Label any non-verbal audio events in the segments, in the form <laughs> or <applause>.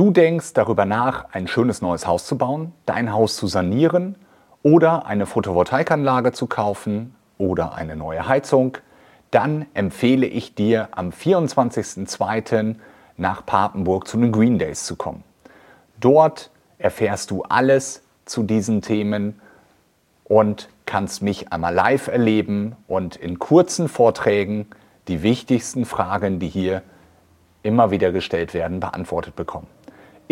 Du denkst darüber nach, ein schönes neues Haus zu bauen, dein Haus zu sanieren oder eine Photovoltaikanlage zu kaufen oder eine neue Heizung, dann empfehle ich dir am 24.02. nach Papenburg zu den Green Days zu kommen. Dort erfährst du alles zu diesen Themen und kannst mich einmal live erleben und in kurzen Vorträgen die wichtigsten Fragen, die hier immer wieder gestellt werden, beantwortet bekommen.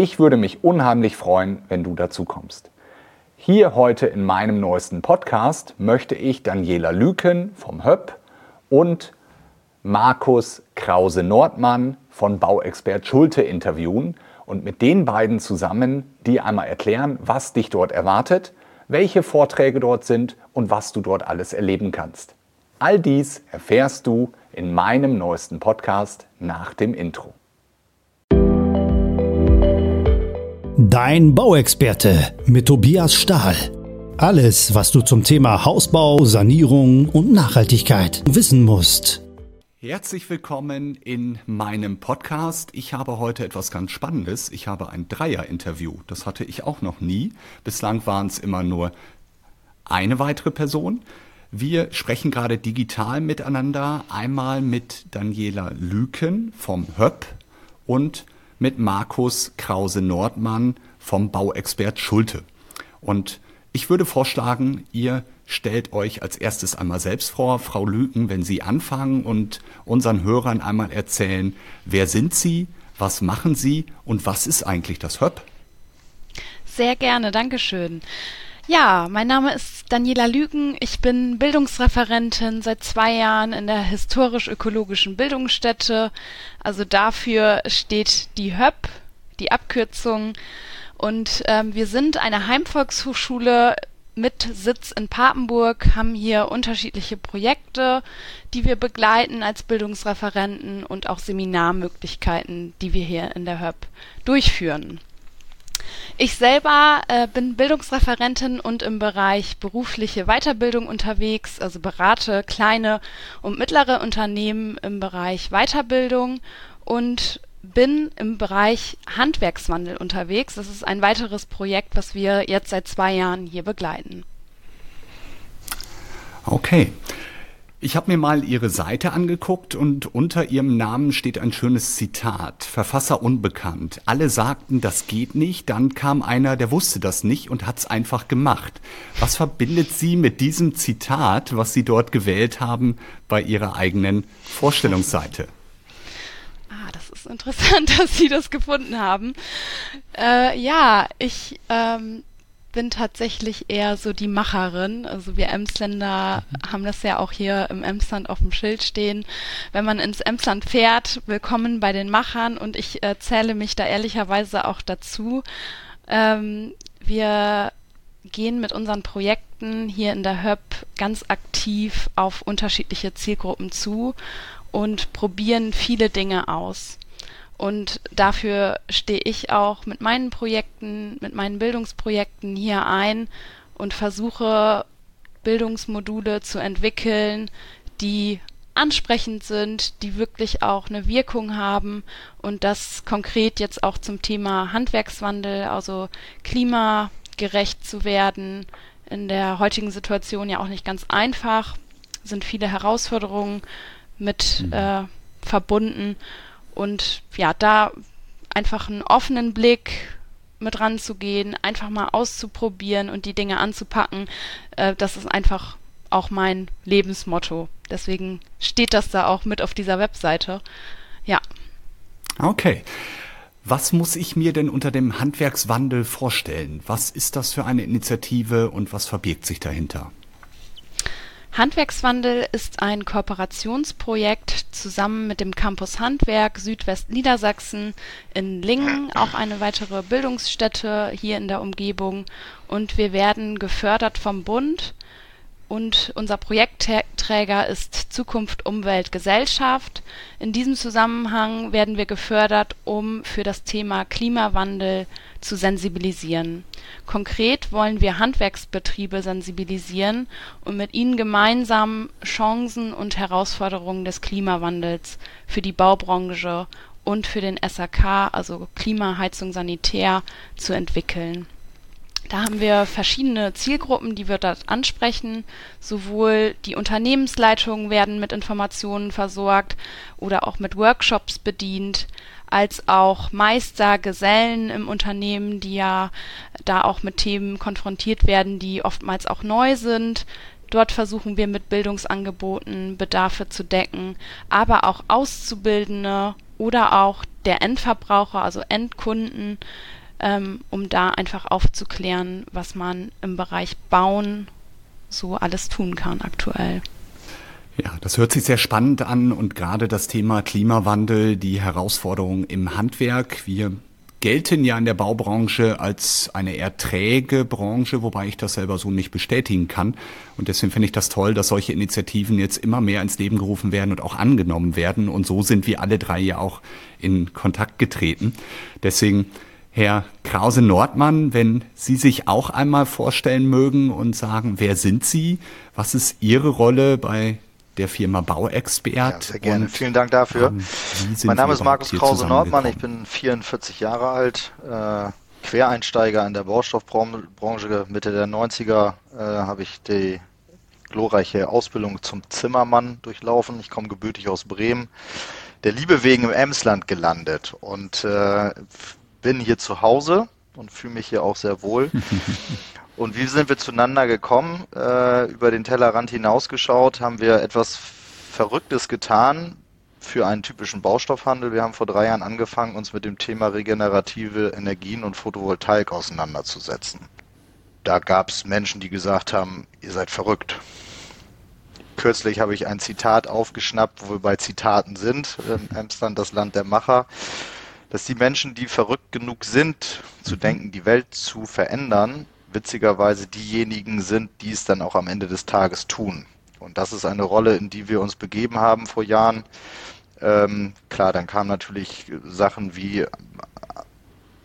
Ich würde mich unheimlich freuen, wenn du dazu kommst. Hier heute in meinem neuesten Podcast möchte ich Daniela Lüken vom HÖP und Markus Krause-Nordmann von Bauexpert Schulte interviewen und mit den beiden zusammen dir einmal erklären, was dich dort erwartet, welche Vorträge dort sind und was du dort alles erleben kannst. All dies erfährst du in meinem neuesten Podcast nach dem Intro. Dein Bauexperte mit Tobias Stahl. Alles, was du zum Thema Hausbau, Sanierung und Nachhaltigkeit wissen musst. Herzlich willkommen in meinem Podcast. Ich habe heute etwas ganz Spannendes. Ich habe ein Dreier-Interview. Das hatte ich auch noch nie. Bislang waren es immer nur eine weitere Person. Wir sprechen gerade digital miteinander. Einmal mit Daniela Lüken vom HÖP und mit Markus Krause-Nordmann vom Bauexpert Schulte. Und ich würde vorschlagen, ihr stellt euch als erstes einmal selbst vor, Frau Lüken, wenn Sie anfangen und unseren Hörern einmal erzählen, wer sind Sie, was machen Sie und was ist eigentlich das HÖP? Sehr gerne, Dankeschön. Ja, mein Name ist Daniela Lügen. Ich bin Bildungsreferentin seit zwei Jahren in der historisch-ökologischen Bildungsstätte. Also dafür steht die HÖP, die Abkürzung. Und ähm, wir sind eine Heimvolkshochschule mit Sitz in Papenburg, haben hier unterschiedliche Projekte, die wir begleiten als Bildungsreferenten und auch Seminarmöglichkeiten, die wir hier in der HÖP durchführen. Ich selber äh, bin Bildungsreferentin und im Bereich berufliche Weiterbildung unterwegs, also berate kleine und mittlere Unternehmen im Bereich Weiterbildung und bin im Bereich Handwerkswandel unterwegs. Das ist ein weiteres Projekt, was wir jetzt seit zwei Jahren hier begleiten. Okay. Ich habe mir mal Ihre Seite angeguckt und unter Ihrem Namen steht ein schönes Zitat. Verfasser unbekannt. Alle sagten, das geht nicht. Dann kam einer, der wusste das nicht und hat's einfach gemacht. Was verbindet Sie mit diesem Zitat, was Sie dort gewählt haben bei Ihrer eigenen Vorstellungsseite? Ah, das ist interessant, <laughs> dass Sie das gefunden haben. Äh, ja, ich ähm, bin tatsächlich eher so die Macherin. Also wir Emsländer mhm. haben das ja auch hier im Emsland auf dem Schild stehen. Wenn man ins Emsland fährt, willkommen bei den Machern und ich äh, zähle mich da ehrlicherweise auch dazu. Ähm, wir gehen mit unseren Projekten hier in der HÖP ganz aktiv auf unterschiedliche Zielgruppen zu und probieren viele Dinge aus. Und dafür stehe ich auch mit meinen Projekten, mit meinen Bildungsprojekten hier ein und versuche Bildungsmodule zu entwickeln, die ansprechend sind, die wirklich auch eine Wirkung haben und das konkret jetzt auch zum Thema Handwerkswandel, also klimagerecht zu werden, in der heutigen Situation ja auch nicht ganz einfach, sind viele Herausforderungen mit mhm. äh, verbunden und ja, da einfach einen offenen Blick mit ranzugehen, einfach mal auszuprobieren und die Dinge anzupacken, äh, das ist einfach auch mein Lebensmotto. Deswegen steht das da auch mit auf dieser Webseite. Ja. Okay. Was muss ich mir denn unter dem Handwerkswandel vorstellen? Was ist das für eine Initiative und was verbirgt sich dahinter? Handwerkswandel ist ein Kooperationsprojekt zusammen mit dem Campus Handwerk Südwestniedersachsen in Lingen, auch eine weitere Bildungsstätte hier in der Umgebung. Und wir werden gefördert vom Bund und unser Projektträger ist Zukunft Umwelt Gesellschaft. In diesem Zusammenhang werden wir gefördert, um für das Thema Klimawandel zu sensibilisieren. Konkret wollen wir Handwerksbetriebe sensibilisieren und mit ihnen gemeinsam Chancen und Herausforderungen des Klimawandels für die Baubranche und für den SAK, also Klima, Heizung, Sanitär, zu entwickeln. Da haben wir verschiedene Zielgruppen, die wir dort ansprechen. Sowohl die Unternehmensleitungen werden mit Informationen versorgt oder auch mit Workshops bedient, als auch Meister, Gesellen im Unternehmen, die ja da auch mit Themen konfrontiert werden, die oftmals auch neu sind. Dort versuchen wir mit Bildungsangeboten Bedarfe zu decken, aber auch Auszubildende oder auch der Endverbraucher, also Endkunden, ähm, um da einfach aufzuklären, was man im Bereich Bauen so alles tun kann aktuell. Ja, das hört sich sehr spannend an und gerade das Thema Klimawandel, die Herausforderungen im Handwerk. Wir gelten ja in der Baubranche als eine eher träge Branche, wobei ich das selber so nicht bestätigen kann. Und deswegen finde ich das toll, dass solche Initiativen jetzt immer mehr ins Leben gerufen werden und auch angenommen werden. Und so sind wir alle drei ja auch in Kontakt getreten. Deswegen Herr Krause-Nordmann, wenn Sie sich auch einmal vorstellen mögen und sagen, wer sind Sie? Was ist Ihre Rolle bei der Firma Bauexpert? Ja, sehr gerne. Und, Vielen Dank dafür. Ähm, mein Name ist Markus Krause-Nordmann. Ich bin 44 Jahre alt. Äh, Quereinsteiger in der Baustoffbranche. Mitte der 90er äh, habe ich die glorreiche Ausbildung zum Zimmermann durchlaufen. Ich komme gebürtig aus Bremen. Der Liebe wegen im Emsland gelandet und äh, bin hier zu Hause und fühle mich hier auch sehr wohl. <laughs> und wie sind wir zueinander gekommen? Äh, über den Tellerrand hinausgeschaut haben wir etwas Verrücktes getan für einen typischen Baustoffhandel. Wir haben vor drei Jahren angefangen, uns mit dem Thema regenerative Energien und Photovoltaik auseinanderzusetzen. Da gab es Menschen, die gesagt haben, ihr seid verrückt. Kürzlich habe ich ein Zitat aufgeschnappt, wo wir bei Zitaten sind. Ähm, Amsterdam, das Land der Macher dass die Menschen, die verrückt genug sind, zu mhm. denken, die Welt zu verändern, witzigerweise diejenigen sind, die es dann auch am Ende des Tages tun. Und das ist eine Rolle, in die wir uns begeben haben vor Jahren. Ähm, klar, dann kamen natürlich Sachen wie äh,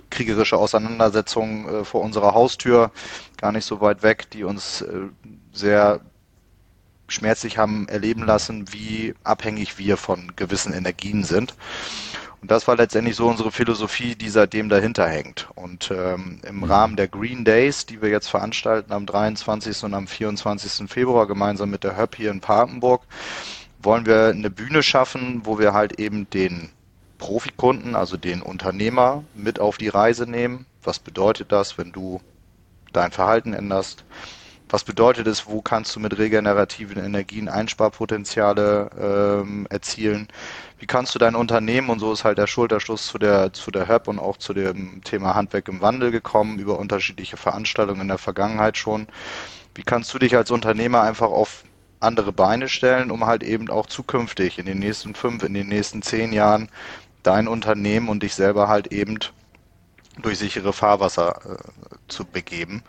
kriegerische Auseinandersetzungen äh, vor unserer Haustür, gar nicht so weit weg, die uns äh, sehr schmerzlich haben erleben lassen, wie abhängig wir von gewissen Energien sind. Und das war letztendlich so unsere Philosophie, die seitdem dahinter hängt. Und ähm, im mhm. Rahmen der Green Days, die wir jetzt veranstalten am 23. und am 24. Februar gemeinsam mit der HÖP hier in Papenburg, wollen wir eine Bühne schaffen, wo wir halt eben den Profikunden, also den Unternehmer, mit auf die Reise nehmen. Was bedeutet das, wenn du dein Verhalten änderst? Was bedeutet es, wo kannst du mit regenerativen Energien Einsparpotenziale ähm, erzielen? Wie kannst du dein Unternehmen, und so ist halt der Schulterschluss zu der, zu der HÖP und auch zu dem Thema Handwerk im Wandel gekommen, über unterschiedliche Veranstaltungen in der Vergangenheit schon. Wie kannst du dich als Unternehmer einfach auf andere Beine stellen, um halt eben auch zukünftig in den nächsten fünf, in den nächsten zehn Jahren dein Unternehmen und dich selber halt eben durch sichere Fahrwasser äh, zu begeben.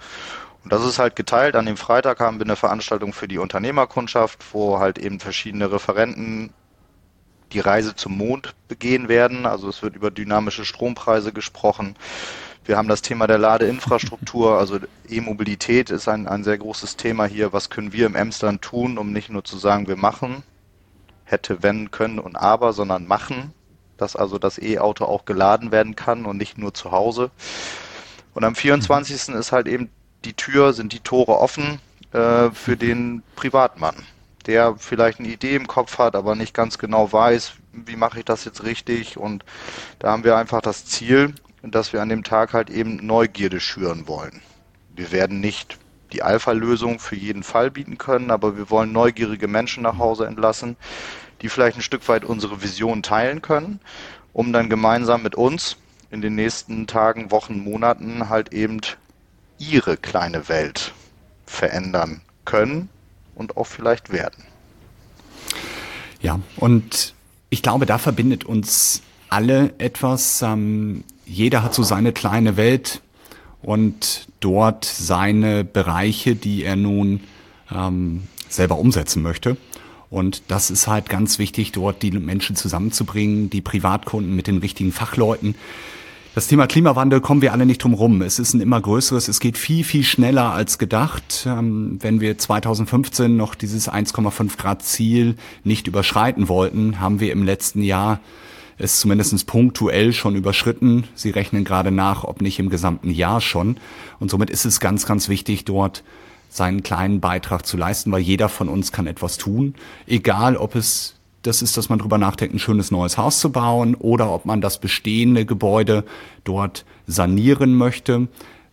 Und das ist halt geteilt. An dem Freitag haben wir eine Veranstaltung für die Unternehmerkundschaft, wo halt eben verschiedene Referenten die Reise zum Mond begehen werden. Also es wird über dynamische Strompreise gesprochen. Wir haben das Thema der Ladeinfrastruktur, <laughs> also E-Mobilität ist ein, ein sehr großes Thema hier. Was können wir im Emsland tun, um nicht nur zu sagen, wir machen, hätte, wenn, können und aber, sondern machen, dass also das E-Auto auch geladen werden kann und nicht nur zu Hause. Und am 24. ist halt eben die Tür, sind die Tore offen äh, für den Privatmann, der vielleicht eine Idee im Kopf hat, aber nicht ganz genau weiß, wie mache ich das jetzt richtig. Und da haben wir einfach das Ziel, dass wir an dem Tag halt eben Neugierde schüren wollen. Wir werden nicht die Alpha-Lösung für jeden Fall bieten können, aber wir wollen neugierige Menschen nach Hause entlassen, die vielleicht ein Stück weit unsere Vision teilen können, um dann gemeinsam mit uns in den nächsten Tagen, Wochen, Monaten halt eben ihre kleine Welt verändern können und auch vielleicht werden. Ja, und ich glaube, da verbindet uns alle etwas. Ähm, jeder hat so seine kleine Welt und dort seine Bereiche, die er nun ähm, selber umsetzen möchte. Und das ist halt ganz wichtig, dort die Menschen zusammenzubringen, die Privatkunden mit den richtigen Fachleuten, das Thema Klimawandel kommen wir alle nicht drum rum. Es ist ein immer größeres, es geht viel, viel schneller als gedacht. Ähm, wenn wir 2015 noch dieses 1,5 Grad Ziel nicht überschreiten wollten, haben wir im letzten Jahr ist zumindest punktuell schon überschritten. Sie rechnen gerade nach, ob nicht im gesamten Jahr schon. Und somit ist es ganz, ganz wichtig, dort seinen kleinen Beitrag zu leisten, weil jeder von uns kann etwas tun. Egal, ob es das ist, dass man drüber nachdenkt, ein schönes neues Haus zu bauen oder ob man das bestehende Gebäude dort sanieren möchte.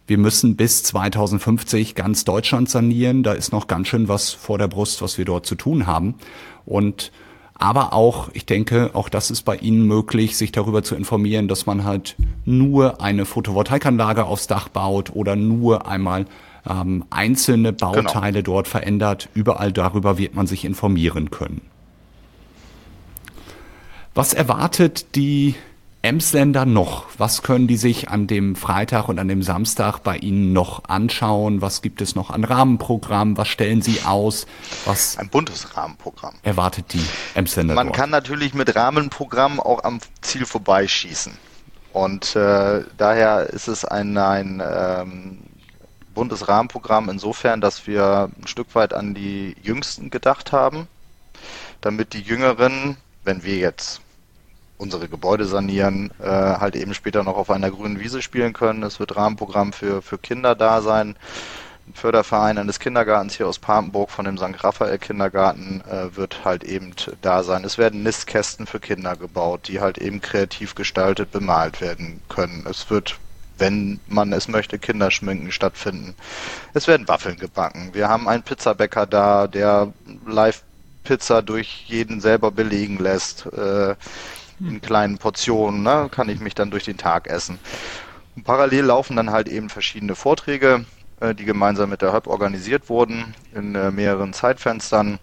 Wir müssen bis 2050 ganz Deutschland sanieren. Da ist noch ganz schön was vor der Brust, was wir dort zu tun haben. Und aber auch, ich denke, auch das ist bei Ihnen möglich, sich darüber zu informieren, dass man halt nur eine Photovoltaikanlage aufs Dach baut oder nur einmal ähm, einzelne genau. Bauteile genau. dort verändert. Überall darüber wird man sich informieren können. Was erwartet die Emsländer noch? Was können die sich an dem Freitag und an dem Samstag bei Ihnen noch anschauen? Was gibt es noch an Rahmenprogrammen? Was stellen Sie aus? Was Ein buntes Rahmenprogramm. Erwartet die Emsländer Man dort? kann natürlich mit Rahmenprogrammen auch am Ziel vorbeischießen. Und äh, daher ist es ein, ein ähm, buntes Rahmenprogramm insofern, dass wir ein Stück weit an die Jüngsten gedacht haben, damit die Jüngeren, wenn wir jetzt unsere Gebäude sanieren, äh, halt eben später noch auf einer grünen Wiese spielen können. Es wird Rahmenprogramm für, für Kinder da sein. Ein Förderverein eines Kindergartens hier aus Papenburg von dem St. Raphael Kindergarten äh, wird halt eben da sein. Es werden Nistkästen für Kinder gebaut, die halt eben kreativ gestaltet bemalt werden können. Es wird wenn man es möchte, Kinderschminken stattfinden. Es werden Waffeln gebacken. Wir haben einen Pizzabäcker da, der live Pizza durch jeden selber belegen lässt. Äh, in kleinen Portionen, ne, kann ich mich dann durch den Tag essen. Und parallel laufen dann halt eben verschiedene Vorträge, äh, die gemeinsam mit der Hub organisiert wurden, in äh, mehreren Zeitfenstern,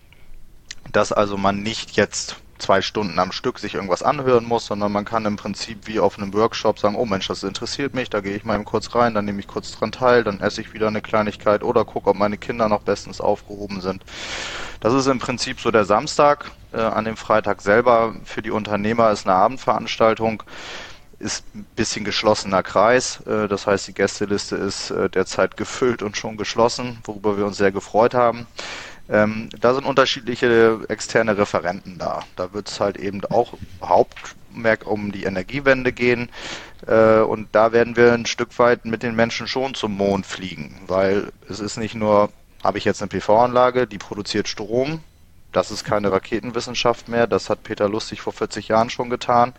dass also man nicht jetzt zwei Stunden am Stück sich irgendwas anhören muss, sondern man kann im Prinzip wie auf einem Workshop sagen, oh Mensch, das interessiert mich, da gehe ich mal eben kurz rein, dann nehme ich kurz dran teil, dann esse ich wieder eine Kleinigkeit oder gucke, ob meine Kinder noch bestens aufgehoben sind. Das ist im Prinzip so der Samstag. Äh, an dem Freitag selber für die Unternehmer ist eine Abendveranstaltung ist ein bisschen geschlossener Kreis. Äh, das heißt, die Gästeliste ist äh, derzeit gefüllt und schon geschlossen, worüber wir uns sehr gefreut haben. Ähm, da sind unterschiedliche externe Referenten da. Da wird es halt eben auch Hauptmerk um die Energiewende gehen. Äh, und da werden wir ein Stück weit mit den Menschen schon zum Mond fliegen, weil es ist nicht nur, habe ich jetzt eine PV-Anlage, die produziert Strom. Das ist keine Raketenwissenschaft mehr. Das hat Peter Lustig vor 40 Jahren schon getan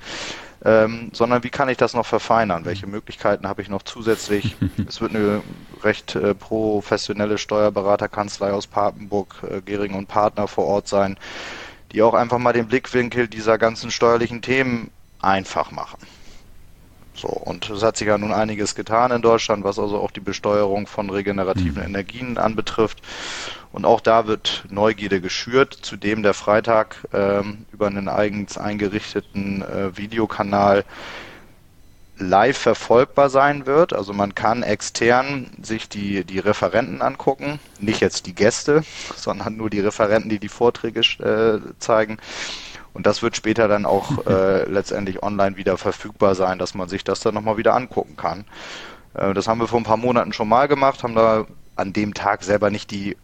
ähm, sondern wie kann ich das noch verfeinern? Welche Möglichkeiten habe ich noch zusätzlich? <laughs> es wird eine recht äh, professionelle Steuerberaterkanzlei aus Papenburg, äh, Gering und Partner vor Ort sein, die auch einfach mal den Blickwinkel dieser ganzen steuerlichen Themen einfach machen. So, und es hat sich ja nun einiges getan in Deutschland, was also auch die Besteuerung von regenerativen mhm. Energien anbetrifft. Und auch da wird Neugierde geschürt, zudem der Freitag ähm, über einen eigens eingerichteten äh, Videokanal live verfolgbar sein wird. Also man kann extern sich die, die Referenten angucken, nicht jetzt die Gäste, <laughs> sondern nur die Referenten, die die Vorträge äh, zeigen. Und das wird später dann auch <laughs> äh, letztendlich online wieder verfügbar sein, dass man sich das dann nochmal wieder angucken kann. Äh, das haben wir vor ein paar Monaten schon mal gemacht, haben da an dem Tag selber nicht die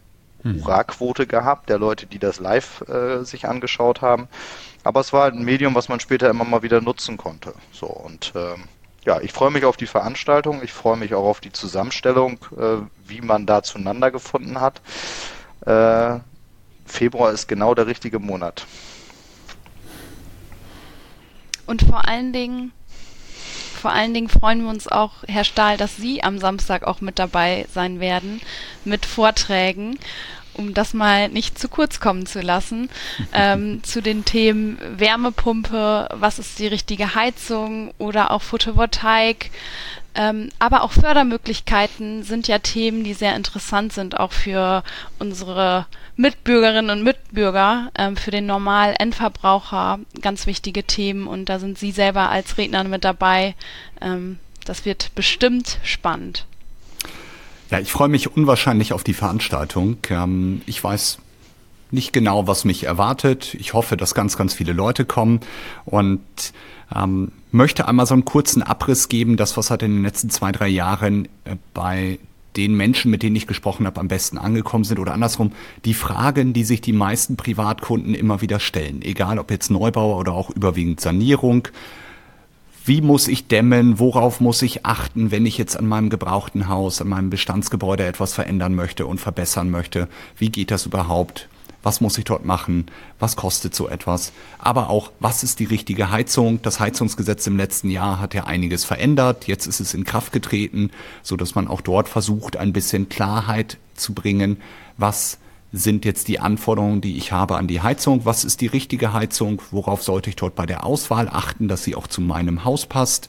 hm. Hurra-Quote gehabt, der Leute, die das live äh, sich angeschaut haben. Aber es war ein Medium, was man später immer mal wieder nutzen konnte. So und ähm, ja, ich freue mich auf die Veranstaltung, ich freue mich auch auf die Zusammenstellung, äh, wie man da zueinander gefunden hat. Äh, Februar ist genau der richtige Monat. Und vor allen Dingen, vor allen Dingen freuen wir uns auch, Herr Stahl, dass Sie am Samstag auch mit dabei sein werden mit Vorträgen um das mal nicht zu kurz kommen zu lassen, <laughs> ähm, zu den Themen Wärmepumpe, was ist die richtige Heizung oder auch Photovoltaik. Ähm, aber auch Fördermöglichkeiten sind ja Themen, die sehr interessant sind, auch für unsere Mitbürgerinnen und Mitbürger, ähm, für den Normal-Endverbraucher ganz wichtige Themen. Und da sind Sie selber als Redner mit dabei. Ähm, das wird bestimmt spannend. Ja, ich freue mich unwahrscheinlich auf die Veranstaltung. Ähm, ich weiß nicht genau, was mich erwartet. Ich hoffe, dass ganz, ganz viele Leute kommen und ähm, möchte einmal so einen kurzen Abriss geben, das, was hat in den letzten zwei, drei Jahren äh, bei den Menschen, mit denen ich gesprochen habe, am besten angekommen sind oder andersrum die Fragen, die sich die meisten Privatkunden immer wieder stellen, egal ob jetzt Neubau oder auch überwiegend Sanierung. Wie muss ich dämmen? Worauf muss ich achten, wenn ich jetzt an meinem gebrauchten Haus, an meinem Bestandsgebäude etwas verändern möchte und verbessern möchte? Wie geht das überhaupt? Was muss ich dort machen, was kostet so etwas, aber auch, was ist die richtige Heizung. Das Heizungsgesetz im letzten Jahr hat ja einiges verändert, jetzt ist es in Kraft getreten, so dass man auch dort versucht, ein bisschen Klarheit zu bringen, was sind jetzt die Anforderungen, die ich habe an die Heizung, was ist die richtige Heizung, worauf sollte ich dort bei der Auswahl achten, dass sie auch zu meinem Haus passt.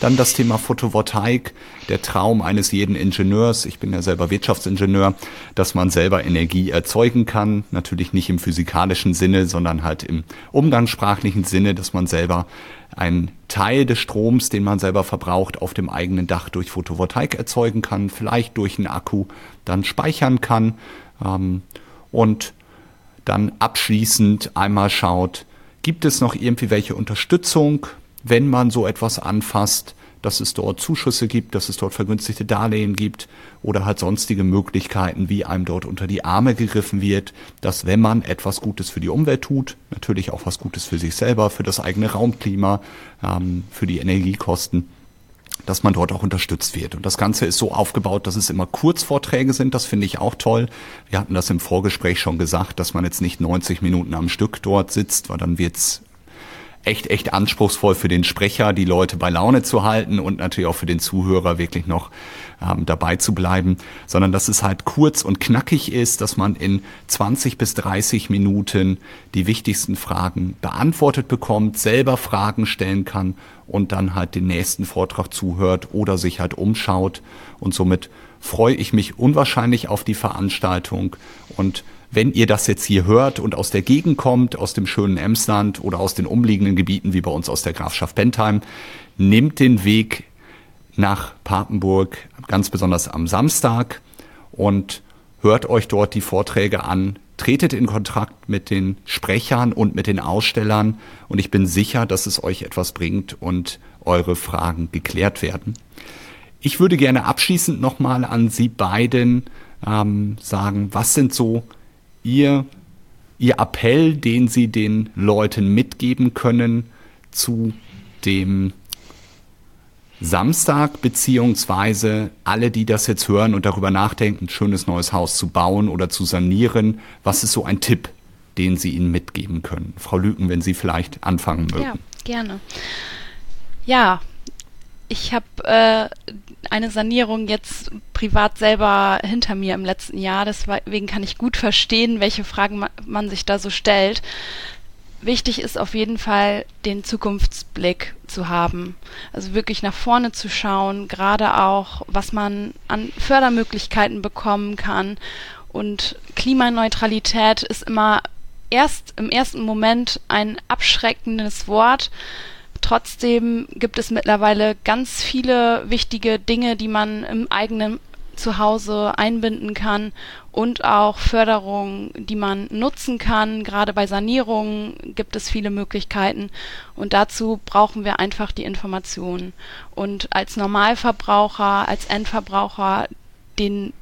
Dann das Thema Photovoltaik, der Traum eines jeden Ingenieurs. Ich bin ja selber Wirtschaftsingenieur, dass man selber Energie erzeugen kann. Natürlich nicht im physikalischen Sinne, sondern halt im umgangssprachlichen Sinne, dass man selber einen Teil des Stroms, den man selber verbraucht, auf dem eigenen Dach durch Photovoltaik erzeugen kann, vielleicht durch einen Akku dann speichern kann ähm, und dann abschließend einmal schaut, gibt es noch irgendwie welche Unterstützung wenn man so etwas anfasst, dass es dort Zuschüsse gibt, dass es dort vergünstigte Darlehen gibt oder halt sonstige Möglichkeiten, wie einem dort unter die Arme gegriffen wird, dass wenn man etwas Gutes für die Umwelt tut, natürlich auch was Gutes für sich selber, für das eigene Raumklima, ähm, für die Energiekosten, dass man dort auch unterstützt wird. Und das Ganze ist so aufgebaut, dass es immer Kurzvorträge sind. Das finde ich auch toll. Wir hatten das im Vorgespräch schon gesagt, dass man jetzt nicht 90 Minuten am Stück dort sitzt, weil dann wird's echt, echt anspruchsvoll für den Sprecher, die Leute bei Laune zu halten und natürlich auch für den Zuhörer wirklich noch ähm, dabei zu bleiben, sondern dass es halt kurz und knackig ist, dass man in 20 bis 30 Minuten die wichtigsten Fragen beantwortet bekommt, selber Fragen stellen kann und dann halt den nächsten Vortrag zuhört oder sich halt umschaut. Und somit freue ich mich unwahrscheinlich auf die Veranstaltung und wenn ihr das jetzt hier hört und aus der Gegend kommt, aus dem schönen Emsland oder aus den umliegenden Gebieten wie bei uns aus der Grafschaft Bentheim, nehmt den Weg nach Papenburg, ganz besonders am Samstag und hört euch dort die Vorträge an, tretet in Kontakt mit den Sprechern und mit den Ausstellern und ich bin sicher, dass es euch etwas bringt und eure Fragen geklärt werden. Ich würde gerne abschließend nochmal an Sie beiden ähm, sagen, was sind so ihr, ihr Appell, den Sie den Leuten mitgeben können zu dem Samstag, beziehungsweise alle, die das jetzt hören und darüber nachdenken, ein schönes neues Haus zu bauen oder zu sanieren, was ist so ein Tipp, den Sie ihnen mitgeben können? Frau Lüken, wenn Sie vielleicht anfangen mögen. Ja, gerne. Ja, ich habe äh, eine Sanierung jetzt privat selber hinter mir im letzten Jahr. Deswegen kann ich gut verstehen, welche Fragen man, man sich da so stellt. Wichtig ist auf jeden Fall, den Zukunftsblick zu haben. Also wirklich nach vorne zu schauen, gerade auch, was man an Fördermöglichkeiten bekommen kann. Und Klimaneutralität ist immer erst im ersten Moment ein abschreckendes Wort Trotzdem gibt es mittlerweile ganz viele wichtige Dinge, die man im eigenen Zuhause einbinden kann und auch Förderungen, die man nutzen kann. Gerade bei Sanierungen gibt es viele Möglichkeiten und dazu brauchen wir einfach die Informationen. Und als Normalverbraucher, als Endverbraucher den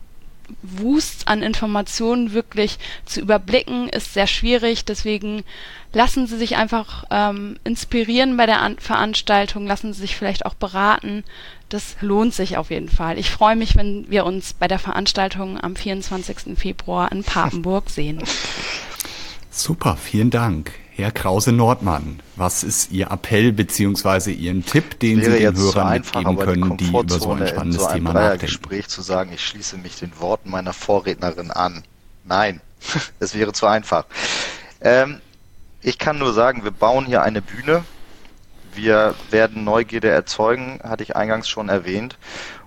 Wust an Informationen wirklich zu überblicken, ist sehr schwierig. Deswegen lassen Sie sich einfach ähm, inspirieren bei der An Veranstaltung, lassen Sie sich vielleicht auch beraten. Das lohnt sich auf jeden Fall. Ich freue mich, wenn wir uns bei der Veranstaltung am 24. Februar in Papenburg sehen. Super, vielen Dank. Herr Krause-Nordmann, was ist Ihr Appell bzw. Ihren Tipp, den Sie den Hörern mitgeben können, die, die über so ein spannendes so Thema nachdenken? Gespräch zu sagen, ich schließe mich den Worten meiner Vorrednerin an. Nein, <laughs> es wäre zu einfach. Ähm, ich kann nur sagen, wir bauen hier eine Bühne. Wir werden Neugierde erzeugen, hatte ich eingangs schon erwähnt.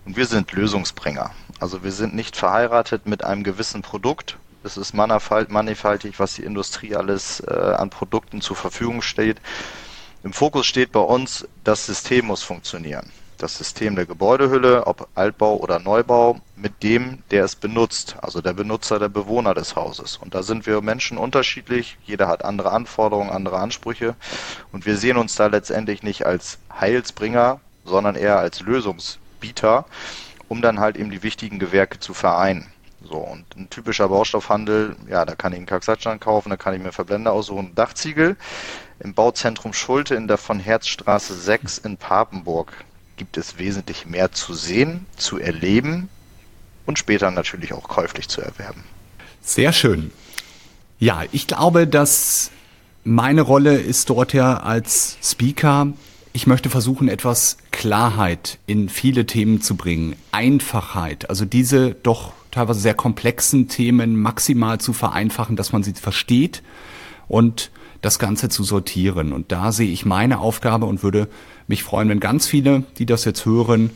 Und wir sind Lösungsbringer. Also wir sind nicht verheiratet mit einem gewissen Produkt, es ist mannigfaltig, was die Industrie alles äh, an Produkten zur Verfügung stellt. Im Fokus steht bei uns, das System muss funktionieren. Das System der Gebäudehülle, ob Altbau oder Neubau, mit dem, der es benutzt, also der Benutzer, der Bewohner des Hauses. Und da sind wir Menschen unterschiedlich. Jeder hat andere Anforderungen, andere Ansprüche. Und wir sehen uns da letztendlich nicht als Heilsbringer, sondern eher als Lösungsbieter um dann halt eben die wichtigen Gewerke zu vereinen. So, und ein typischer Baustoffhandel, ja, da kann ich einen Kaxatschan kaufen, da kann ich mir Verblender aussuchen, Dachziegel. Im Bauzentrum Schulte in der von Herzstraße 6 in Papenburg gibt es wesentlich mehr zu sehen, zu erleben und später natürlich auch käuflich zu erwerben. Sehr schön. Ja, ich glaube, dass meine Rolle ist dort ja als Speaker. Ich möchte versuchen, etwas Klarheit in viele Themen zu bringen. Einfachheit, also diese doch teilweise sehr komplexen Themen maximal zu vereinfachen, dass man sie versteht und das Ganze zu sortieren. Und da sehe ich meine Aufgabe und würde mich freuen, wenn ganz viele, die das jetzt hören,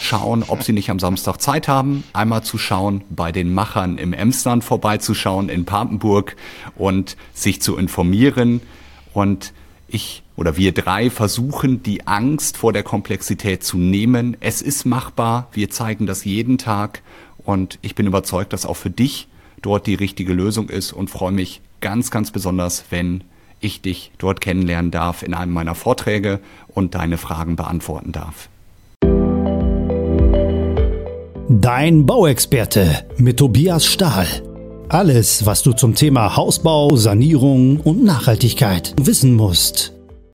schauen, ob sie nicht am Samstag Zeit haben, einmal zu schauen, bei den Machern im Emsland vorbeizuschauen, in Papenburg und sich zu informieren. Und ich oder wir drei versuchen, die Angst vor der Komplexität zu nehmen. Es ist machbar. Wir zeigen das jeden Tag. Und ich bin überzeugt, dass auch für dich dort die richtige Lösung ist und freue mich ganz, ganz besonders, wenn ich dich dort kennenlernen darf in einem meiner Vorträge und deine Fragen beantworten darf. Dein Bauexperte mit Tobias Stahl. Alles, was du zum Thema Hausbau, Sanierung und Nachhaltigkeit wissen musst.